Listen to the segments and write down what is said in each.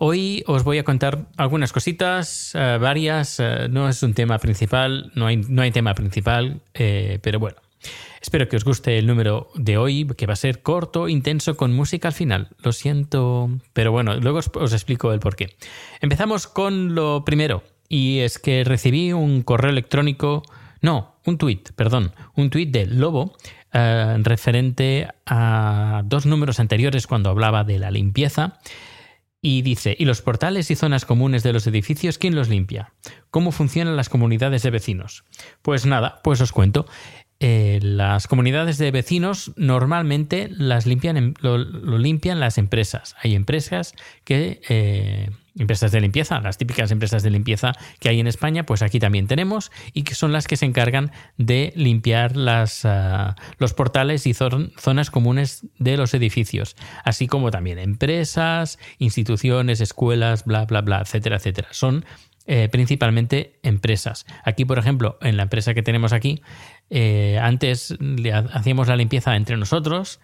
Hoy os voy a contar algunas cositas, eh, varias. eh, no es un tema principal, no hay, no hay tema principal, eh, pero bueno. Espero que os guste el número de hoy, que va a ser corto, intenso, con música al final. Lo siento, pero bueno, luego os, os explico el porqué. Empezamos con lo primero, y es que recibí un correo electrónico, no, un tuit, perdón, un tuit de Lobo referente a dos números anteriores cuando hablaba de la limpieza. Y dice, ¿y los portales y zonas comunes de los edificios quién los limpia? ¿Cómo funcionan las comunidades de vecinos? Pues nada, pues os cuento. Eh, las comunidades de vecinos normalmente las limpian lo limpian las empresas. Hay empresas que eh, empresas de limpieza, las típicas empresas de limpieza que hay en España, pues aquí también tenemos y que son las que se encargan de limpiar las, ah, los portales y zon- zonas comunes de los edificios, así como también empresas, instituciones, escuelas, bla, bla, bla, etcétera, etcétera. Son eh, principalmente empresas. Aquí, por ejemplo, en la empresa que tenemos aquí, eh, antes hacíamos la limpieza entre nosotros,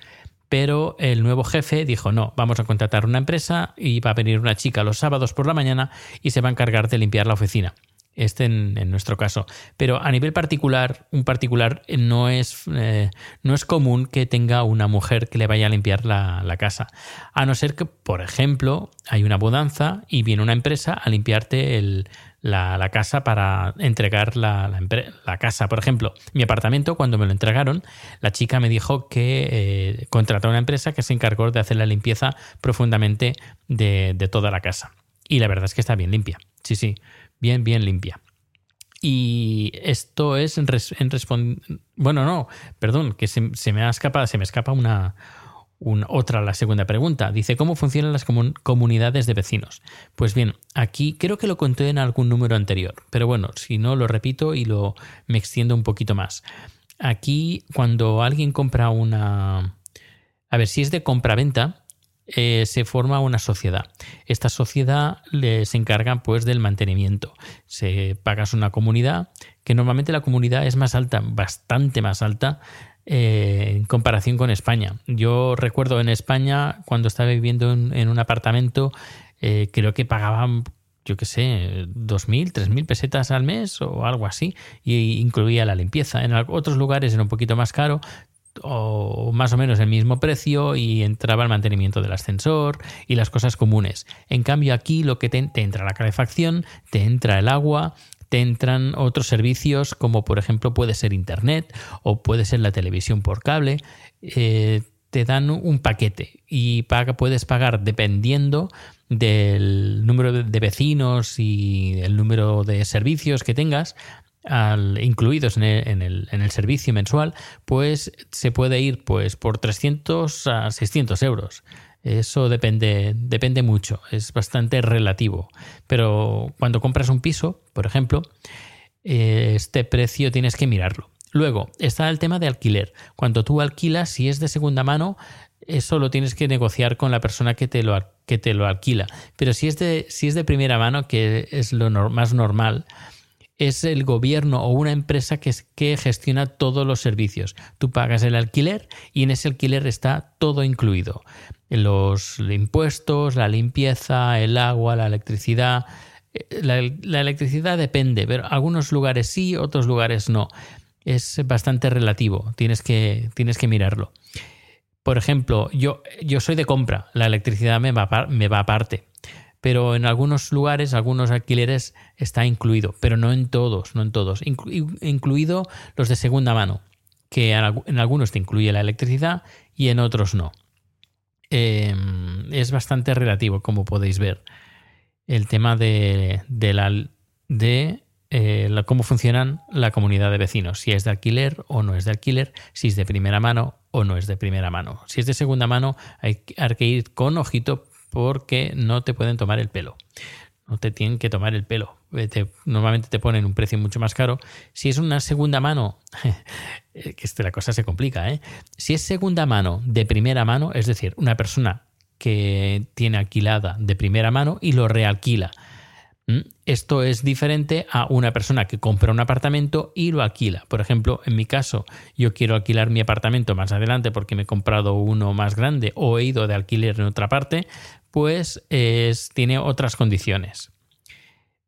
pero el nuevo jefe dijo, no, vamos a contratar una empresa y va a venir una chica los sábados por la mañana y se va a encargar de limpiar la oficina. Este en, nuestro caso. Pero a nivel particular, un particular eh, no es, eh, no es común que tenga una mujer que le vaya a limpiar la, la casa. A no ser que, por ejemplo, hay una mudanza y viene una empresa a limpiarte el, la, la casa para entregar la, la la casa. Por ejemplo, mi apartamento, cuando me lo entregaron, la chica me dijo que eh, contrató una empresa que se encargó de hacer la limpieza profundamente de, de toda la casa. Y la verdad es que está bien limpia. Sí, sí, bien, bien limpia. Y esto es en, res- en respon- Bueno, no, perdón, que se, se me ha escapado, se me escapa una, otra, la segunda pregunta. Dice, ¿cómo funcionan las comun- comunidades de vecinos? Pues bien, aquí creo que lo conté en algún número anterior, pero bueno, si no, lo repito y lo me extiendo un poquito más. Aquí, cuando alguien compra una... A ver, si es de compra-venta, eh, se forma una sociedad. Esta sociedad le- se encarga pues del mantenimiento. Se pagas una comunidad, que normalmente la comunidad es más alta, bastante más alta eh, en comparación con España. Yo recuerdo en España, cuando estaba viviendo en, un apartamento, eh, creo que pagaban yo qué sé, 2.000, 3.000 pesetas al mes o algo así, y incluía la limpieza. En otros lugares era un poquito más caro, o más o menos el mismo precio y entraba el mantenimiento del ascensor y las cosas comunes. En cambio aquí lo que te entra la calefacción, te entra el agua, te entran otros servicios como por ejemplo puede ser internet o puede ser la televisión por cable. eh, te dan un paquete y puedes pagar dependiendo del número de, de vecinos y el número de servicios que tengas, al- incluidos en el, en el- en el servicio mensual, pues se puede ir pues por 300 a 600 euros. Eso depende, depende mucho, es bastante relativo. Pero cuando compras un piso, por ejemplo, eh, este precio tienes que mirarlo. Luego está el tema de alquiler. Cuando tú alquilas, si es de segunda mano, eso lo tienes que negociar con la persona que te lo, que te lo alquila. Pero si es de, si es de primera mano, que es lo más normal, es el gobierno o una empresa que, que gestiona todos los servicios. Tú pagas el alquiler y en ese alquiler está todo incluido. Los impuestos, la limpieza, el agua, la electricidad, Eh, La, electricidad depende, pero algunos lugares sí, otros lugares no. Es bastante relativo, tienes que, tienes que mirarlo. Por ejemplo, yo, yo soy de compra, la electricidad me va, me va aparte, pero en algunos lugares, algunos alquileres está incluido, pero no en todos, no en todos, Inclu- incluido los de segunda mano, que en algu- en algunos te incluye la electricidad y en otros no. Eh, es bastante relativo, como podéis ver, el tema de, la, de eh, la- cómo funcionan la comunidad de vecinos, si es de alquiler o no es de alquiler, si es de primera mano o no es de primera mano. Si es de segunda mano, hay que ir con ojito porque no te pueden tomar el pelo. No te tienen que tomar el pelo. Eh, te- normalmente te ponen un precio mucho más caro. Si es una segunda mano, eh, que este, la cosa se complica, ¿eh? Si es segunda mano de primera mano, es decir, una persona que tiene alquilada de primera mano y lo realquila. Esto es diferente a una persona que compra un apartamento y lo alquila. Por ejemplo, en mi caso, yo quiero alquilar mi apartamento más adelante porque me he comprado uno más grande o he ido de alquiler en otra parte, pues es- tiene otras condiciones.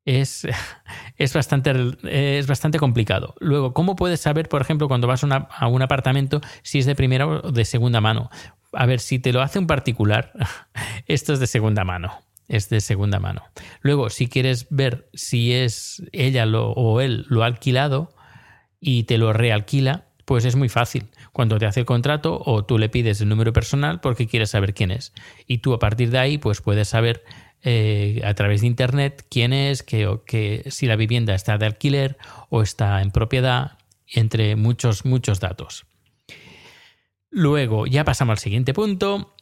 Es, es, bastante, es bastante complicado. Luego, ¿cómo puedes saber, por ejemplo, cuando vas a, un apartamento si es de primera o de segunda mano? A ver, si te lo hace un particular, esto es de segunda mano. Es de segunda mano. Luego, si quieres ver si es ella o él lo ha alquilado y te lo realquila, pues es muy fácil. Cuando te hace el contrato o tú le pides el número personal porque quieres saber quién es. Y tú a partir de ahí, pues puedes saber eh, a través de internet quién es, que, o que si la vivienda está de alquiler o está en propiedad, entre muchos, muchos datos. Luego, ya pasamos al siguiente punto.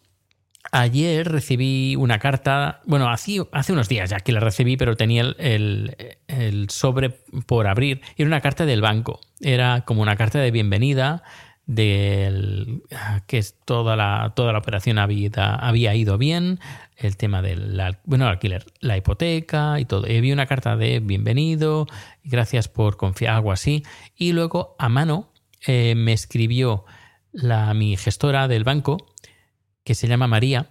Ayer recibí una carta, bueno, hace, unos días ya que la recibí, pero tenía el, el- el sobre por abrir. Era una carta del banco. Era como una carta de bienvenida del que es toda la, toda la operación había, había ido bien, el tema del bueno, el alquiler, la hipoteca y todo. Y había una carta de bienvenido, gracias por confiar, algo así. Y luego a mano eh, me escribió la, mi gestora del banco que se llama María,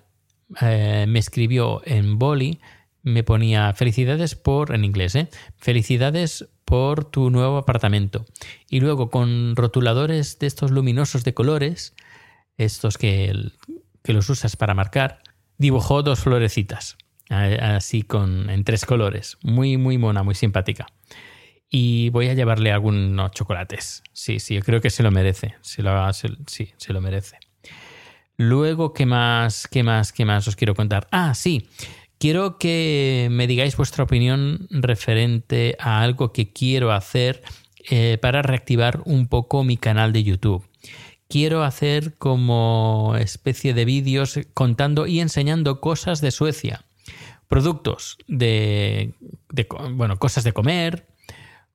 eh, me escribió en boli, me ponía felicidades por, en inglés, ¿eh? felicidades por tu nuevo apartamento. Y luego con rotuladores de estos luminosos de colores, estos que, que los usas para marcar, dibujó dos florecitas, así con, en tres colores. Muy, muy mona, muy simpática. Y voy a llevarle algunos chocolates. Sí, sí, yo creo que se lo merece. Se lo, sí, se lo merece. Luego, ¿qué más, qué más, qué más os quiero contar? Ah, sí. Quiero que me digáis vuestra opinión referente a algo que quiero hacer eh, para reactivar un poco mi canal de YouTube. Quiero hacer como especie de vídeos contando y enseñando cosas de Suecia. Productos de, bueno, cosas de comer,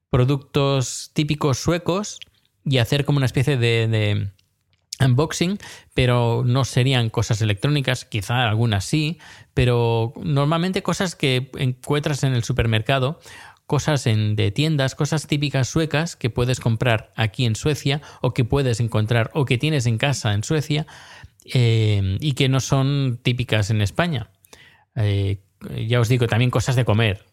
productos típicos suecos y hacer como una especie de unboxing, pero no serían cosas electrónicas, quizá algunas sí, pero normalmente cosas que encuentras en el supermercado, cosas en, de tiendas, cosas típicas suecas que puedes comprar aquí en Suecia o que puedes encontrar o que tienes en casa en Suecia eh, y que no son típicas en España. Eh, ya os digo, también cosas de comer,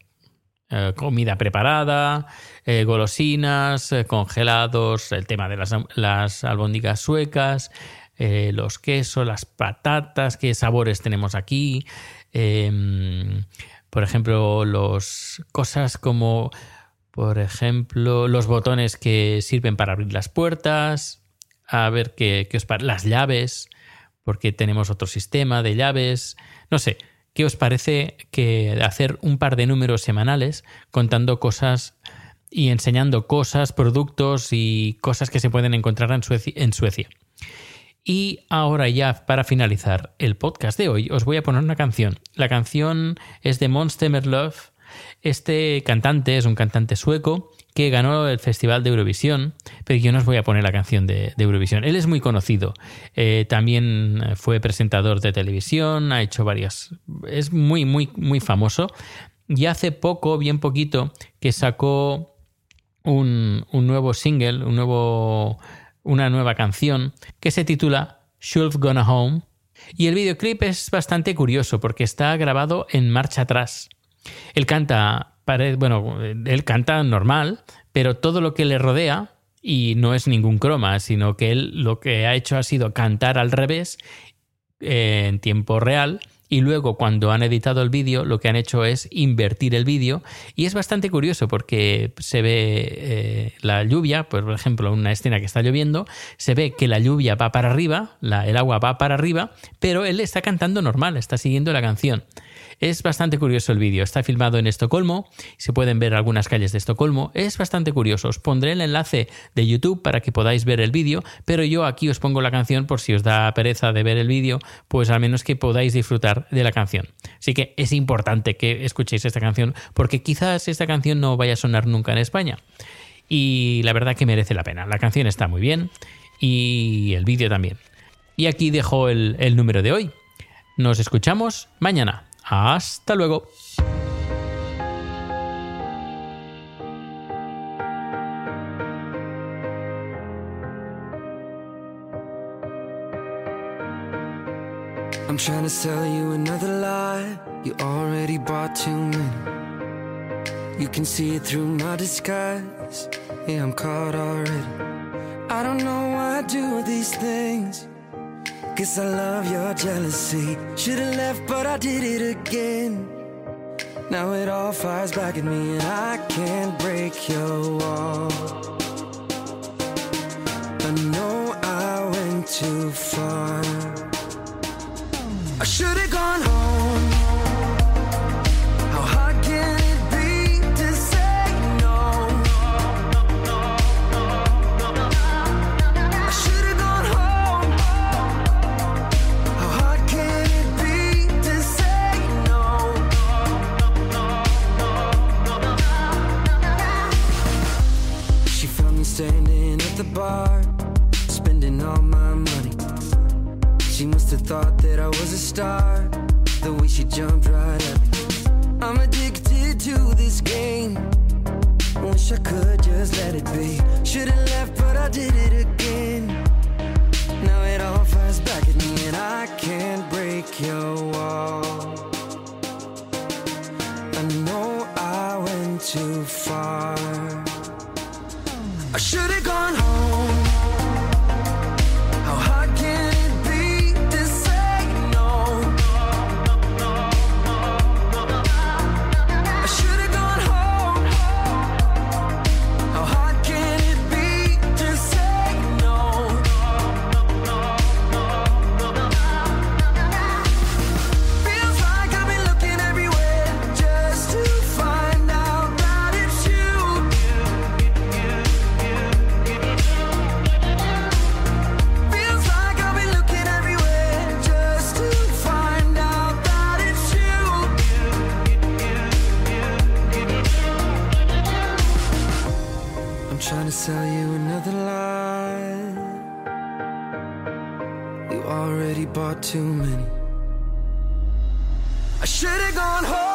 eh, comida preparada, eh, golosinas, eh, congelados, el tema de las, las albóndigas suecas, los quesos, las patatas, qué sabores tenemos aquí. eh, por ejemplo, los cosas como, por ejemplo, los botones que sirven para abrir las puertas, a ver qué, qué os parece, las llaves, porque tenemos otro sistema de llaves, no sé, ¿qué os parece que hacer un par de números semanales contando cosas y enseñando cosas, productos y cosas que se pueden encontrar en Suecia? Y ahora ya para finalizar el podcast de hoy os voy a poner una canción. La canción es de Monster Love. Este cantante es un cantante sueco que ganó el Festival de Eurovisión, pero yo no os voy a poner la canción de, Eurovisión. Él es muy conocido. Eh, también fue presentador de televisión, ha hecho varias... Es muy, muy, muy famoso. Y hace poco, bien poquito, que sacó un, un nuevo single, un nuevo una nueva canción que se titula Should Gonna Home. Y el videoclip es bastante curioso porque está grabado en marcha atrás. Él canta bueno, él canta normal, pero todo lo que le rodea y no es ningún croma, sino que él lo que ha hecho ha sido cantar al revés eh, en tiempo real y luego cuando han editado el vídeo lo que han hecho es invertir el vídeo y es bastante curioso porque se ve eh, la lluvia, pues, por ejemplo una escena que está lloviendo, se ve que la lluvia va para arriba, la- el agua va para arriba, pero él está cantando normal, está siguiendo la canción. Es bastante curioso el vídeo. Está filmado en Estocolmo. Se pueden ver algunas calles de Estocolmo. Es bastante curioso. Os pondré el enlace de YouTube para que podáis ver el vídeo, pero yo aquí os pongo la canción por si os da pereza de ver el vídeo, pues al menos que podáis disfrutar de la canción. Así que es importante que escuchéis esta canción porque quizás esta canción no vaya a sonar nunca en España. Y la verdad que merece la pena. La canción está muy bien y el vídeo también. Y aquí dejo el, el número de hoy. Nos escuchamos mañana. Hasta luego. I'm trying to sell you another lie. You already bought too many. You can see it through my disguise. Yeah, I'm caught already. I don't know why I do these things. Guess I love your jealousy. Should've left, but I did it again. Now it all fires back at me, and I can't break your wall. I know I went too far. I should've gone home. I'm trying to sell you another lie. You already bought too many. I should have gone home.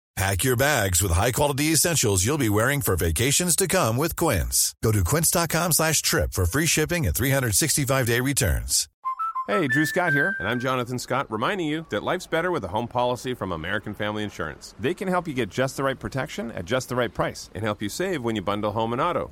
Pack your bags with high-quality essentials you'll be wearing for vacations to come with Quince. Go to quince.com slash trip for free shipping and 365-day returns. Hey, Drew Scott here, and I'm Jonathan Scott, reminding you that life's better with a home policy from American Family Insurance. They can help you get just the right protection at just the right price and help you save when you bundle home and auto.